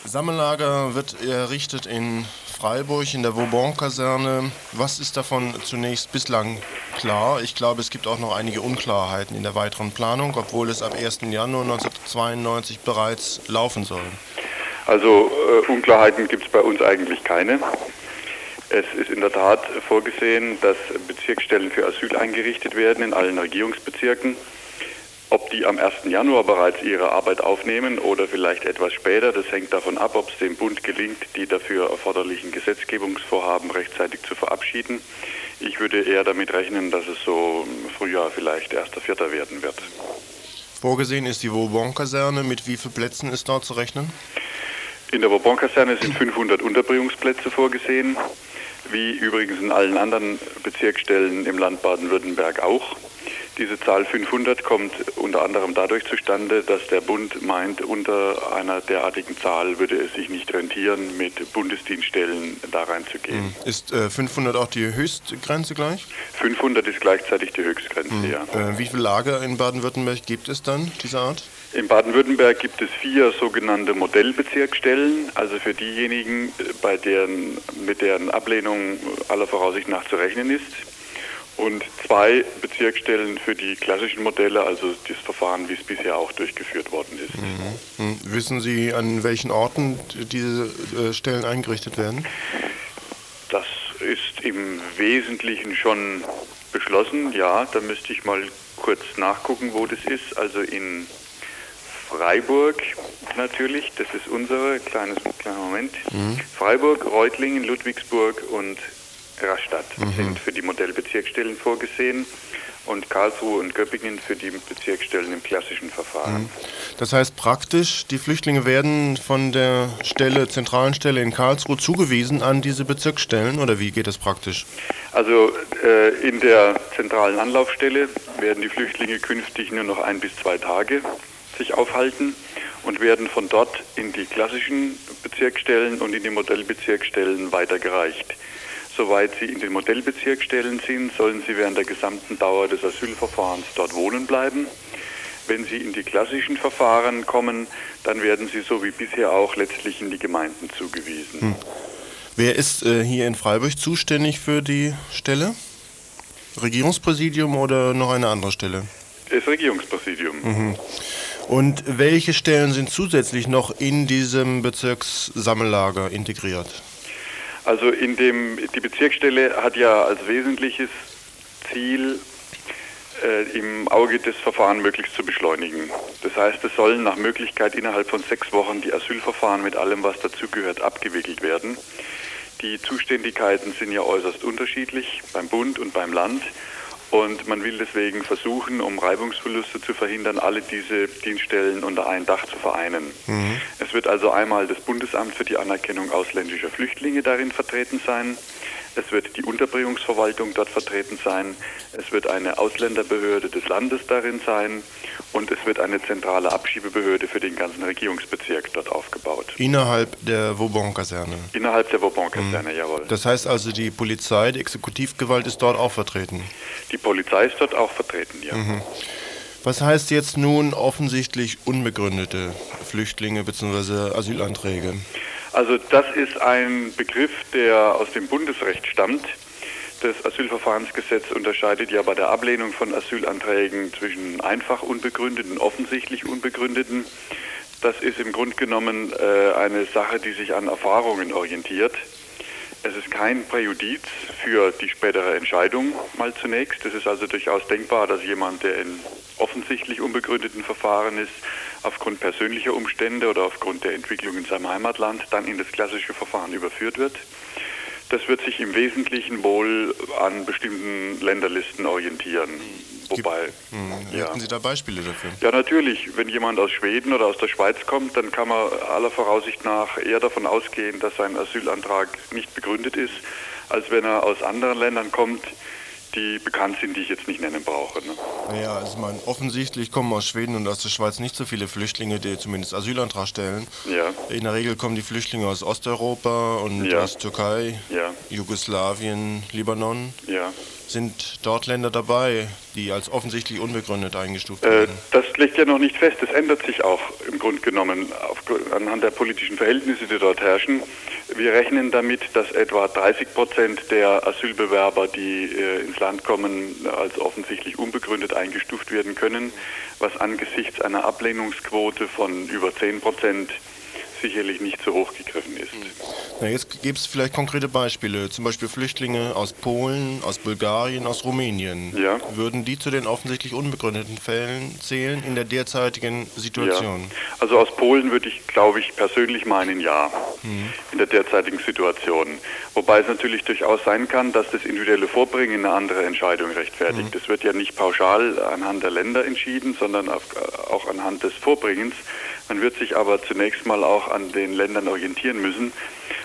Sammellager wird errichtet in Freiburg in der Vauban-Kaserne. Was ist davon zunächst bislang klar? Ich glaube, es gibt auch noch einige Unklarheiten in der weiteren Planung, obwohl es ab 1. Januar 1992 bereits laufen soll. Also äh, Unklarheiten gibt es bei uns eigentlich keine. Es ist in der Tat vorgesehen, dass Bezirksstellen für Asyl eingerichtet werden in allen Regierungsbezirken. Ob die am 1. Januar bereits ihre Arbeit aufnehmen oder vielleicht etwas später, das hängt davon ab, ob es dem Bund gelingt, die dafür erforderlichen Gesetzgebungsvorhaben rechtzeitig zu verabschieden. Ich würde eher damit rechnen, dass es so im Frühjahr vielleicht 1.4. werden wird. Vorgesehen ist die Vauban-Kaserne. Mit wie vielen Plätzen ist dort zu rechnen? In der Vauban-Kaserne sind 500 Unterbringungsplätze vorgesehen, wie übrigens in allen anderen Bezirksstellen im Land Baden-Württemberg auch. Diese Zahl 500 kommt unter anderem dadurch zustande, dass der Bund meint, unter einer derartigen Zahl würde es sich nicht rentieren, mit Bundesdienststellen da reinzugehen. Ist äh, 500 auch die Höchstgrenze gleich? 500 ist gleichzeitig die Höchstgrenze, Mhm. ja. Äh, wie viele Lager in Baden-Württemberg gibt es dann dieser Art? In Baden-Württemberg gibt es vier sogenannte Modellbezirksstellen, also für diejenigen, äh, bei deren, mit deren Ablehnung aller Voraussicht nach zu rechnen ist. Und zwei Bezirksstellen für die klassischen Modelle, also das Verfahren, wie es bisher auch durchgeführt worden ist. Hm. Wissen Sie, an welchen Orten diese äh, Stellen eingerichtet werden? Das ist im Wesentlichen schon beschlossen, ja. Da müsste ich mal kurz nachgucken, wo das ist. Also in Freiburg natürlich, das ist unsere, kleines, kleiner Moment. Freiburg, Reutlingen, Ludwigsburg und Rastatt sind für die Modellbezirksstellen vorgesehen und Karlsruhe und Göppingen für die Bezirksstellen im klassischen Verfahren. Das heißt praktisch, die Flüchtlinge werden von der Stelle, zentralen Stelle in Karlsruhe zugewiesen an diese Bezirksstellen oder wie geht das praktisch? Also äh, in der zentralen Anlaufstelle werden die Flüchtlinge künftig nur noch ein bis zwei Tage sich aufhalten und werden von dort in die klassischen Bezirksstellen und in die Modellbezirksstellen weitergereicht. Soweit sie in den Modellbezirksstellen sind, sollen sie während der gesamten Dauer des Asylverfahrens dort wohnen bleiben. Wenn sie in die klassischen Verfahren kommen, dann werden sie so wie bisher auch letztlich in die Gemeinden zugewiesen. Wer ist äh, hier in Freiburg zuständig für die Stelle? Regierungspräsidium oder noch eine andere Stelle? Das Regierungspräsidium. Und welche Stellen sind zusätzlich noch in diesem Bezirkssammellager integriert? Also in dem, die Bezirksstelle hat ja als wesentliches Ziel, äh, im Auge des Verfahren möglichst zu beschleunigen. Das heißt, es sollen nach Möglichkeit innerhalb von sechs Wochen die Asylverfahren mit allem, was dazugehört, abgewickelt werden. Die Zuständigkeiten sind ja äußerst unterschiedlich beim Bund und beim Land. Und man will deswegen versuchen, um Reibungsverluste zu verhindern, alle diese Dienststellen unter ein Dach zu vereinen. Es wird also einmal das Bundesamt für die Anerkennung ausländischer Flüchtlinge darin vertreten sein. Es wird die Unterbringungsverwaltung dort vertreten sein. Es wird eine Ausländerbehörde des Landes darin sein. Und es wird eine zentrale Abschiebebehörde für den ganzen Regierungsbezirk dort aufgebaut. Innerhalb der Vauban-Kaserne. Innerhalb der Vauban-Kaserne, jawohl. Das heißt also, die Polizei, die Exekutivgewalt ist dort auch vertreten. Die Polizei ist dort auch vertreten, ja. Was heißt jetzt nun offensichtlich unbegründete Flüchtlinge bzw. Asylanträge? Also das ist ein Begriff, der aus dem Bundesrecht stammt. Das Asylverfahrensgesetz unterscheidet ja bei der Ablehnung von Asylanträgen zwischen einfach unbegründeten und offensichtlich unbegründeten. Das ist im Grunde genommen äh, eine Sache, die sich an Erfahrungen orientiert. Es ist kein Präjudiz für die spätere Entscheidung mal zunächst. Es ist also durchaus denkbar, dass jemand, der in offensichtlich unbegründeten Verfahren ist, aufgrund persönlicher Umstände oder aufgrund der Entwicklung in seinem Heimatland dann in das klassische Verfahren überführt wird. Das wird sich im Wesentlichen wohl an bestimmten Länderlisten orientieren. Wobei, Hm, ja. Hätten Sie da Beispiele dafür? Ja, natürlich. Wenn jemand aus Schweden oder aus der Schweiz kommt, dann kann man aller Voraussicht nach eher davon ausgehen, dass sein Asylantrag nicht begründet ist, als wenn er aus anderen Ländern kommt, die bekannt sind, die ich jetzt nicht nennen brauche. Ne? Naja, also ich meine, offensichtlich kommen aus Schweden und aus der Schweiz nicht so viele Flüchtlinge, die zumindest Asylantrag stellen. Ja. In der Regel kommen die Flüchtlinge aus Osteuropa und Ja. aus Türkei, Ja. Jugoslawien, Libanon. Ja. Sind dort Länder dabei, die als offensichtlich unbegründet eingestuft Äh, werden? das liegt ja noch nicht fest. Das ändert sich auch im Grunde genommen auf, anhand der politischen Verhältnisse, die dort herrschen. Wir rechnen damit, dass etwa 30 Prozent der Asylbewerber, die äh, ins Land kommen, als offensichtlich unbegründet eingestuft werden können, was angesichts einer Ablehnungsquote von über 10 Prozent sicherlich nicht so hoch gegriffen ist. Na, jetzt gibt es vielleicht konkrete Beispiele, zum Beispiel Flüchtlinge aus Polen, aus Bulgarien, aus Rumänien. Ja. Würden die zu den offensichtlich unbegründeten Fällen zählen in der derzeitigen Situation? Ja. Also aus Polen würde ich, glaube ich, persönlich meinen, ja, in der derzeitigen Situation. Wobei es natürlich durchaus sein kann, dass das individuelle Vorbringen eine andere Entscheidung rechtfertigt. Das wird ja nicht pauschal anhand der Länder entschieden, sondern auf, auch anhand des Vorbringens. Man wird sich aber zunächst mal auch an den Ländern orientieren müssen.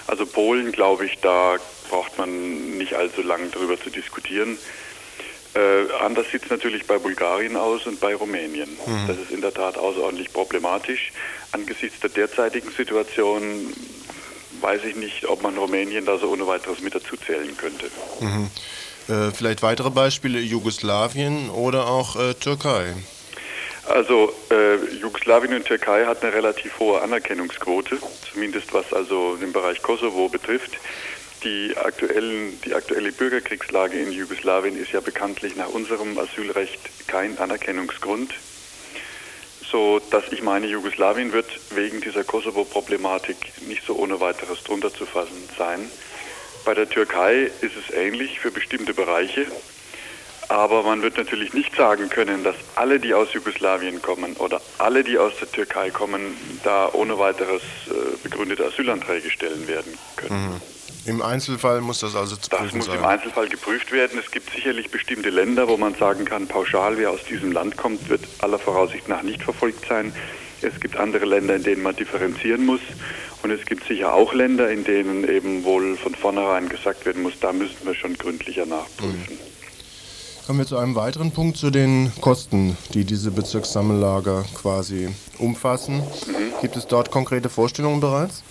Also Polen, glaube ich, da braucht man nicht allzu lange darüber zu diskutieren. Äh, anders sieht es natürlich bei Bulgarien aus und bei Rumänien. Das ist in der Tat außerordentlich problematisch. Angesichts der derzeitigen Situation weiß ich nicht, ob man Rumänien da so ohne weiteres mit dazu zählen könnte. Äh, vielleicht weitere Beispiele, Jugoslawien oder auch äh, Türkei. Also äh, Jugoslawien und Türkei hat eine relativ hohe Anerkennungsquote, zumindest was also den Bereich Kosovo betrifft. Die, aktuellen, die aktuelle Bürgerkriegslage in Jugoslawien ist ja bekanntlich nach unserem Asylrecht kein Anerkennungsgrund, so dass ich meine, Jugoslawien wird wegen dieser Kosovo-Problematik nicht so ohne weiteres drunter zu fassen sein. Bei der Türkei ist es ähnlich für bestimmte Bereiche. Aber man wird natürlich nicht sagen können, dass alle, die aus Jugoslawien kommen oder alle, die aus der Türkei kommen, da ohne weiteres äh, begründete Asylanträge stellen werden können. Im Einzelfall muss das also zu Das prüfen muss sein. im Einzelfall geprüft werden. Es gibt sicherlich bestimmte Länder, wo man sagen kann, pauschal, wer aus diesem Land kommt, wird aller Voraussicht nach nicht verfolgt sein. Es gibt andere Länder, in denen man differenzieren muss. Und es gibt sicher auch Länder, in denen eben wohl von vornherein gesagt werden muss, da müssen wir schon gründlicher nachprüfen. Kommen wir zu einem weiteren Punkt, zu den Kosten, die diese Bezirkssammellager quasi umfassen. Mhm. Gibt es dort konkrete Vorstellungen bereits?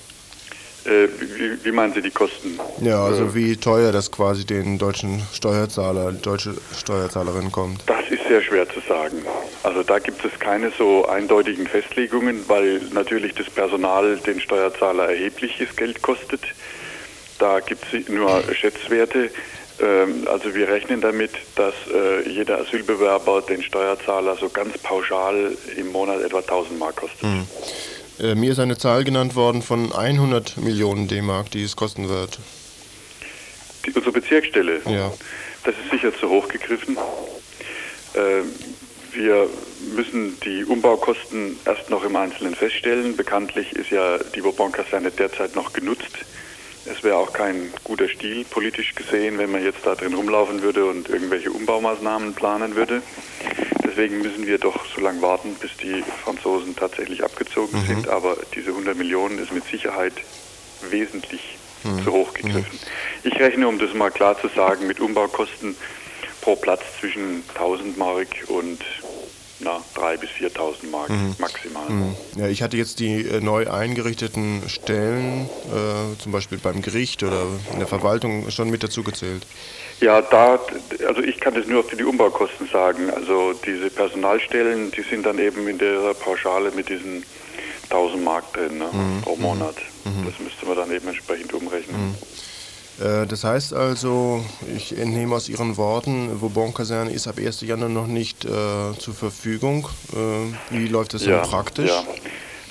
Äh, wie, wie meinen Sie die Kosten? Ja, also wie teuer das quasi den deutschen Steuerzahler, die deutsche Steuerzahlerin kommt. Das ist sehr schwer zu sagen. Also da gibt es keine so eindeutigen Festlegungen, weil natürlich das Personal den Steuerzahler erhebliches Geld kostet. Da gibt es nur Schätzwerte. Ähm, Also wir rechnen damit, dass äh, jeder Asylbewerber den Steuerzahler so ganz pauschal im Monat etwa 1000 Mark kostet. Äh, mir ist eine Zahl genannt worden von 100 Millionen D-Mark, die es kosten wird. Die, unsere Bezirksstelle, Ja. das ist sicher zu hoch gegriffen. Ähm, wir müssen die Umbaukosten erst noch im Einzelnen feststellen. Bekanntlich ist ja die Bourbon-Kaserne derzeit noch genutzt. Es wäre auch kein guter Stil politisch gesehen, wenn man jetzt da drin rumlaufen würde und irgendwelche Umbaumaßnahmen planen würde. Deswegen müssen wir doch so lange warten, bis die Franzosen tatsächlich abgezogen sind. Aber diese 100 Millionen ist mit Sicherheit wesentlich zu hoch gegriffen. Ich rechne, um das mal klar zu sagen, mit Umbaukosten pro Platz zwischen 1000 Mark und na, 3.000 bis 4.000 Mark maximal. Ja, ich hatte jetzt die äh, neu eingerichteten Stellen, äh, zum Beispiel beim Gericht oder in der Verwaltung, schon mit dazu gezählt. Ja, da, also ich kann das nur für die Umbaukosten sagen. Also diese Personalstellen, die sind dann eben in der Pauschale mit diesen 1000 Mark drin ne, pro Monat. Das müsste man dann eben entsprechend umrechnen. Äh, das heißt also, ich entnehme aus Ihren Worten, Vauban-Kaserne ist ab 1. Januar noch nicht äh, zur Verfügung. Äh, wie läuft das dann praktisch? Ja.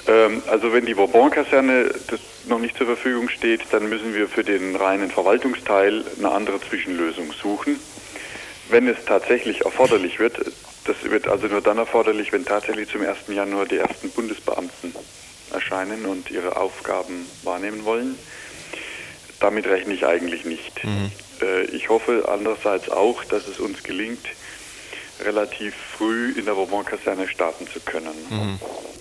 Ähm, also wenn die Bourbon-Kaserne das noch nicht zur Verfügung steht, dann müssen wir für den reinen Verwaltungsteil eine andere Zwischenlösung suchen. Wenn es tatsächlich erforderlich wird, das wird also nur dann erforderlich, wenn tatsächlich zum 1. Januar die ersten Bundesbeamten erscheinen und ihre Aufgaben wahrnehmen wollen. Damit rechne ich eigentlich nicht. Äh, ich hoffe andererseits auch, dass es uns gelingt, relativ früh in der Bourbon-Kaserne starten zu können.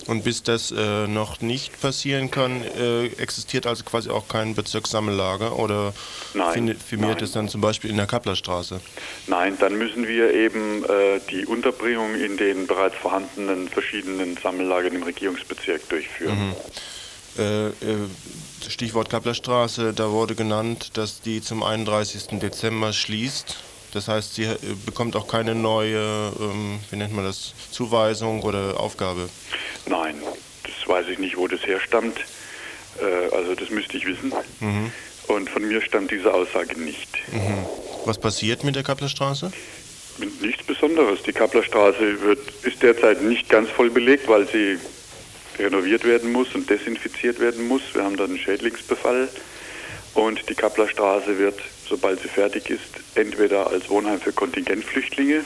Und bis das äh, noch nicht passieren kann, äh, existiert also quasi auch kein Bezirkssammellager oder Nein, firmiert nein. es dann zum Beispiel in der Kapplerstraße? Nein, dann müssen wir eben äh, die Unterbringung in den bereits vorhandenen verschiedenen Sammellagern im Regierungsbezirk durchführen. Äh, Stichwort Kapplerstraße, da wurde genannt, dass die zum 31. Dezember schließt. Das heißt, sie äh, bekommt auch keine neue, ähm, wie nennt man das, Zuweisung oder Aufgabe. Nein, das weiß ich nicht, wo das herstammt. Äh, also das müsste ich wissen. Und von mir stammt diese Aussage nicht. Was passiert mit der Kapplerstraße? Nichts Besonderes. Die Kapplerstraße wird, ist derzeit nicht ganz voll belegt, weil sie renoviert werden muss und desinfiziert werden muss. Wir haben da einen Schädlingsbefall. Und die Kapplerstraße wird, sobald sie fertig ist, entweder als Wohnheim für Kontingentflüchtlinge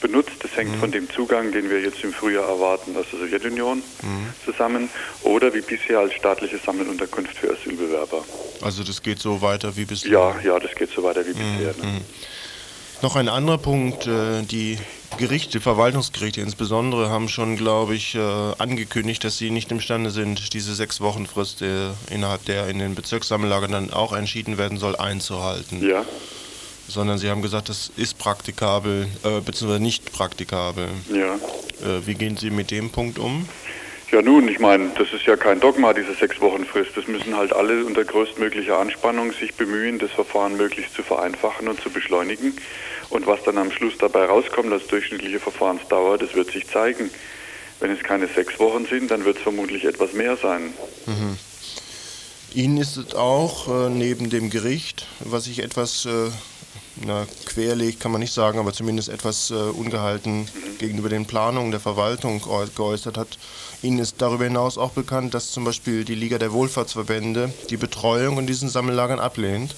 benutzt. Das hängt von dem Zugang, den wir jetzt im Frühjahr erwarten aus der Sowjetunion zusammen. Oder wie bisher als staatliche Sammelunterkunft für Asylbewerber. Also das geht so weiter wie bisher. Ja, ja, das geht so weiter wie bisher. Ne? Noch ein anderer Punkt, äh, die Gerichte, Verwaltungsgerichte insbesondere, haben schon, glaube ich, äh, angekündigt, dass sie nicht imstande sind, diese sechs Wochen Frist, äh, innerhalb der in den Bezirkssammellagern dann auch entschieden werden soll, einzuhalten. Ja. Sondern sie haben gesagt, das ist praktikabel, äh, beziehungsweise nicht praktikabel. Ja. Äh, wie gehen Sie mit dem Punkt um? Ja nun, ich meine, das ist ja kein Dogma, diese sechs Wochen Frist. Das müssen halt alle unter größtmöglicher Anspannung sich bemühen, das Verfahren möglichst zu vereinfachen und zu beschleunigen. Und was dann am Schluss dabei rauskommt als durchschnittliche Verfahrensdauer, das wird sich zeigen. Wenn es keine sechs Wochen sind, dann wird es vermutlich etwas mehr sein. Ihnen ist es auch äh, neben dem Gericht, was sich etwas äh, na, querlegt, kann man nicht sagen, aber zumindest etwas äh, ungehalten gegenüber den Planungen der Verwaltung geäu- geäußert hat. Ihnen ist darüber hinaus auch bekannt, dass zum Beispiel die Liga der Wohlfahrtsverbände die Betreuung in diesen Sammellagern ablehnt.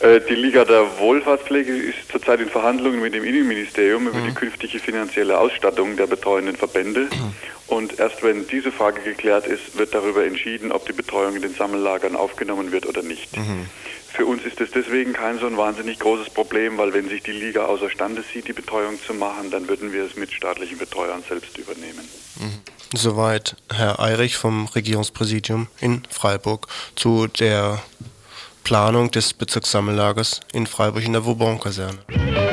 Äh, Die Liga der Wohlfahrtspflege ist zurzeit in Verhandlungen mit dem Innenministerium über die künftige finanzielle Ausstattung der betreuenden Verbände. Und erst wenn diese Frage geklärt ist, wird darüber entschieden, ob die Betreuung in den Sammellagern aufgenommen wird oder nicht. Für uns ist es deswegen kein so ein wahnsinnig großes Problem, weil wenn sich die Liga außerstande sieht, die Betreuung zu machen, dann würden wir es mit staatlichen Betreuern selbst übernehmen. Soweit Herr Eirich vom Regierungspräsidium in Freiburg zu der Planung des Bezirkssammellagers in Freiburg in der Vauban-Kaserne.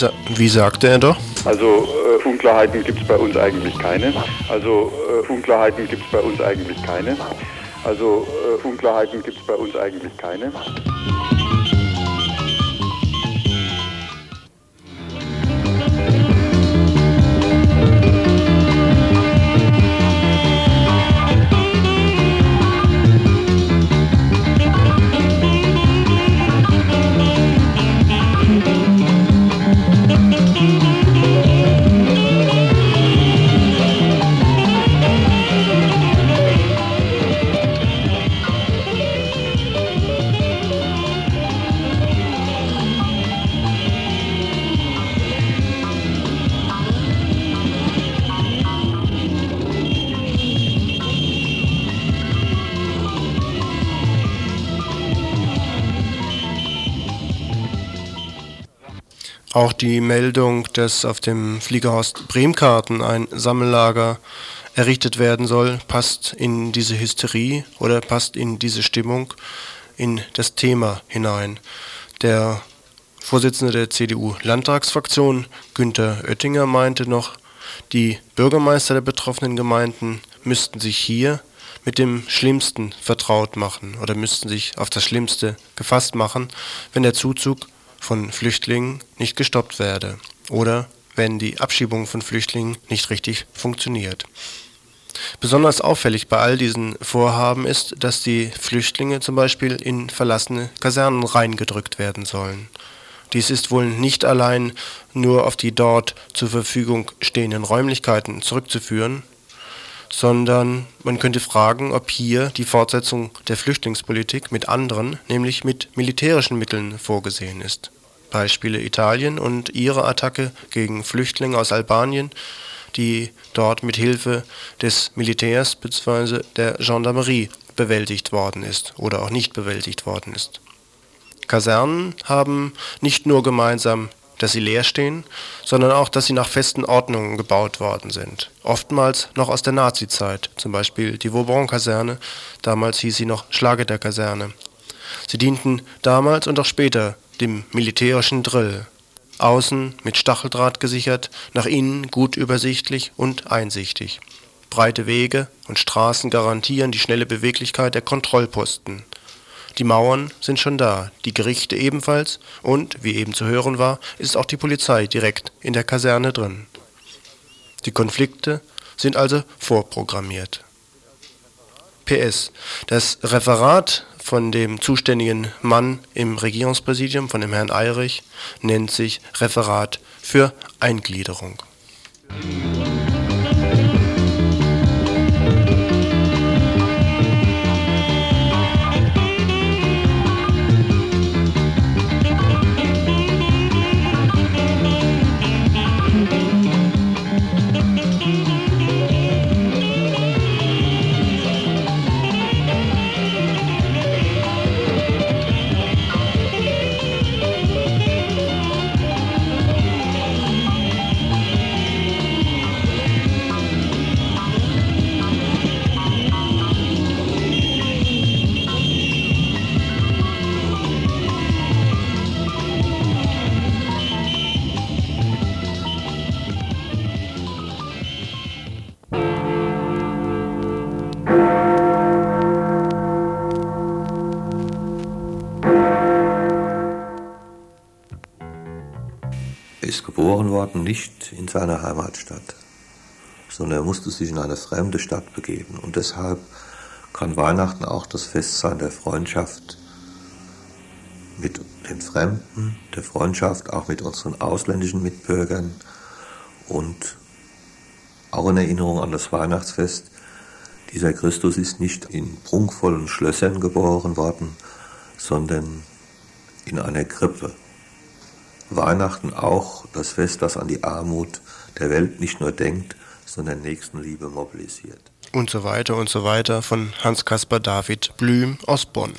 Sa wie sagte er doch? Also äh, Unklarheiten gibt es bei uns eigentlich keine. Also äh, Unklarheiten gibt es bei uns eigentlich keine. Also äh, Unklarheiten gibt es bei uns eigentlich keine. Auch die Meldung, dass auf dem Fliegerhorst Bremkarten ein Sammellager errichtet werden soll, passt in diese Hysterie oder passt in diese Stimmung, in das Thema hinein. Der Vorsitzende der CDU-Landtagsfraktion, Günther Oettinger, meinte noch, die Bürgermeister der betroffenen Gemeinden müssten sich hier mit dem Schlimmsten vertraut machen oder müssten sich auf das Schlimmste gefasst machen, wenn der Zuzug von Flüchtlingen nicht gestoppt werde oder wenn die Abschiebung von Flüchtlingen nicht richtig funktioniert. Besonders auffällig bei all diesen Vorhaben ist, dass die Flüchtlinge zum Beispiel in verlassene Kasernen reingedrückt werden sollen. Dies ist wohl nicht allein nur auf die dort zur Verfügung stehenden Räumlichkeiten zurückzuführen, sondern man könnte fragen, ob hier die Fortsetzung der Flüchtlingspolitik mit anderen, nämlich mit militärischen Mitteln vorgesehen ist. Beispiele Italien und ihre Attacke gegen Flüchtlinge aus Albanien, die dort mit Hilfe des Militärs bzw. der Gendarmerie bewältigt worden ist oder auch nicht bewältigt worden ist. Kasernen haben nicht nur gemeinsam, dass sie leer stehen, sondern auch, dass sie nach festen Ordnungen gebaut worden sind. Oftmals noch aus der Nazizeit, zum Beispiel die Vauban-Kaserne, damals hieß sie noch Schlageter-Kaserne. Sie dienten damals und auch später dem militärischen Drill. Außen mit Stacheldraht gesichert, nach innen gut übersichtlich und einsichtig. Breite Wege und Straßen garantieren die schnelle Beweglichkeit der Kontrollposten. Die Mauern sind schon da, die Gerichte ebenfalls und, wie eben zu hören war, ist auch die Polizei direkt in der Kaserne drin. Die Konflikte sind also vorprogrammiert. PS. Das Referat von dem zuständigen Mann im Regierungspräsidium, von dem Herrn Eirich, nennt sich Referat für Eingliederung. Sich in eine fremde Stadt begeben. Und deshalb kann Weihnachten auch das Fest sein der Freundschaft mit den Fremden, der Freundschaft auch mit unseren ausländischen Mitbürgern und auch in Erinnerung an das Weihnachtsfest. Dieser Christus ist nicht in prunkvollen Schlössern geboren worden, sondern in einer Krippe. Weihnachten auch das Fest, das an die Armut der Welt nicht nur denkt, sondern Nächstenliebe mobilisiert. Und so weiter und so weiter von Hans-Caspar David Blüm aus Bonn.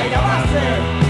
vai ao.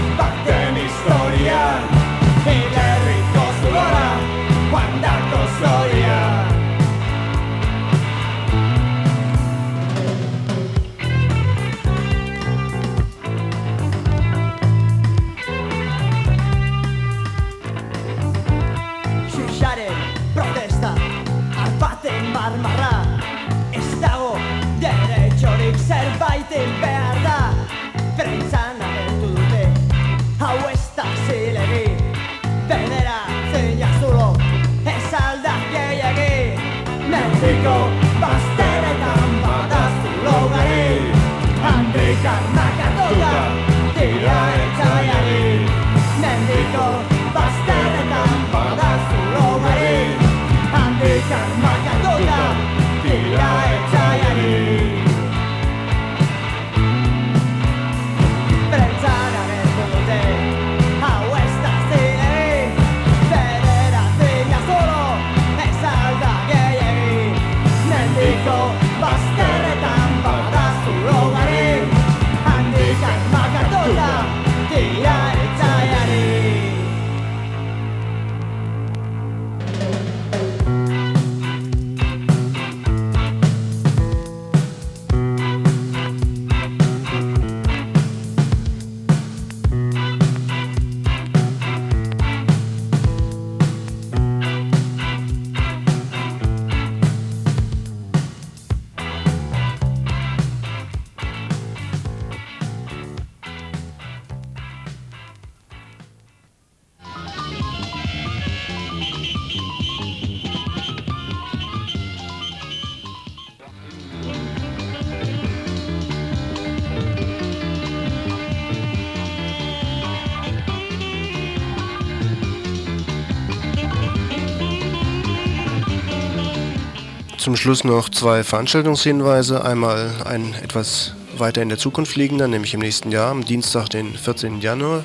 Zum Schluss noch zwei Veranstaltungshinweise. Einmal ein etwas weiter in der Zukunft liegender, nämlich im nächsten Jahr, am Dienstag, den 14. Januar,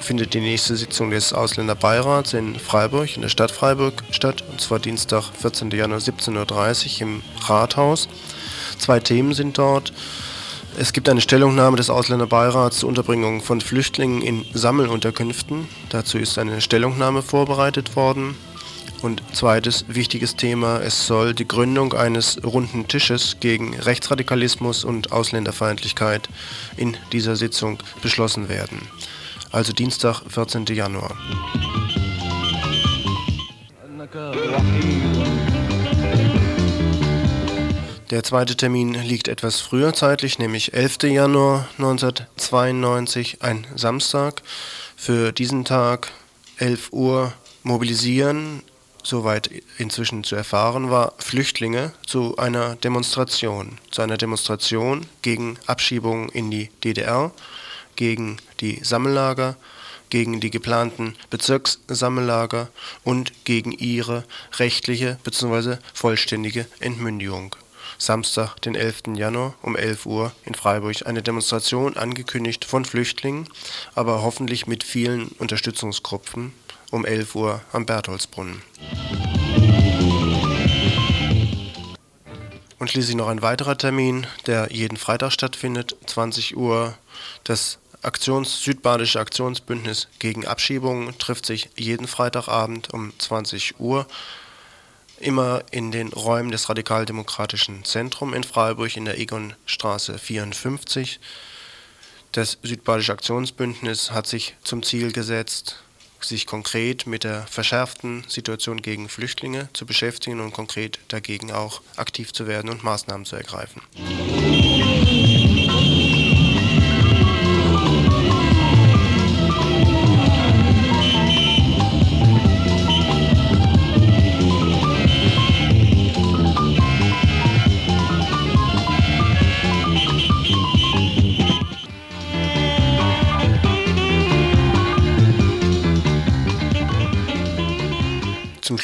findet die nächste Sitzung des Ausländerbeirats in Freiburg, in der Stadt Freiburg statt, und zwar Dienstag, 14. Januar, 17.30 Uhr im Rathaus. Zwei Themen sind dort. Es gibt eine Stellungnahme des Ausländerbeirats zur Unterbringung von Flüchtlingen in Sammelunterkünften. Dazu ist eine Stellungnahme vorbereitet worden. Und zweites wichtiges Thema, es soll die Gründung eines runden Tisches gegen Rechtsradikalismus und Ausländerfeindlichkeit in dieser Sitzung beschlossen werden. Also Dienstag, 14. Januar. Der zweite Termin liegt etwas früher zeitlich, nämlich 11. Januar 1992, ein Samstag. Für diesen Tag 11 Uhr mobilisieren soweit inzwischen zu erfahren war, Flüchtlinge zu einer Demonstration, zu einer Demonstration gegen Abschiebungen in die DDR, gegen die Sammellager, gegen die geplanten Bezirkssammellager und gegen ihre rechtliche bzw. vollständige Entmündigung. Samstag, den 11. Januar um 11 Uhr in Freiburg eine Demonstration angekündigt von Flüchtlingen, aber hoffentlich mit vielen Unterstützungsgruppen um 11 Uhr am Bertholdsbrunnen. Und schließlich noch ein weiterer Termin, der jeden Freitag stattfindet, 20 Uhr. Das Aktions Südbadische Aktionsbündnis gegen Abschiebungen trifft sich jeden Freitagabend um 20 Uhr immer in den Räumen des Radikaldemokratischen Zentrums in Freiburg in der Egonstraße 54. Das Südbadische Aktionsbündnis hat sich zum Ziel gesetzt, sich konkret mit der verschärften Situation gegen Flüchtlinge zu beschäftigen und konkret dagegen auch aktiv zu werden und Maßnahmen zu ergreifen.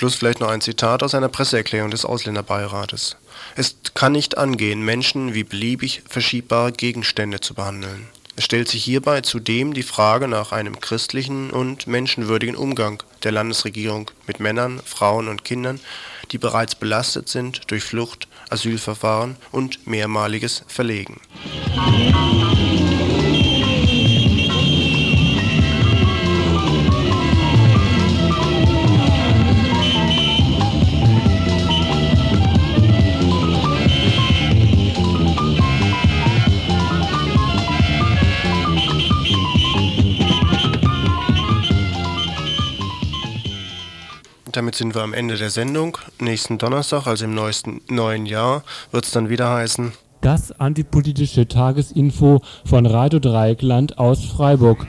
Schluss vielleicht noch ein Zitat aus einer Presseerklärung des Ausländerbeirates. Es kann nicht angehen, Menschen wie beliebig verschiebbare Gegenstände zu behandeln. Es stellt sich hierbei zudem die Frage nach einem christlichen und menschenwürdigen Umgang der Landesregierung mit Männern, Frauen und Kindern, die bereits belastet sind durch Flucht, Asylverfahren und mehrmaliges Verlegen. Damit sind wir am Ende der Sendung. Nächsten Donnerstag, also im neuesten, neuen Jahr, wird es dann wieder heißen. Das antipolitische Tagesinfo von Radio Dreieckland aus Freiburg.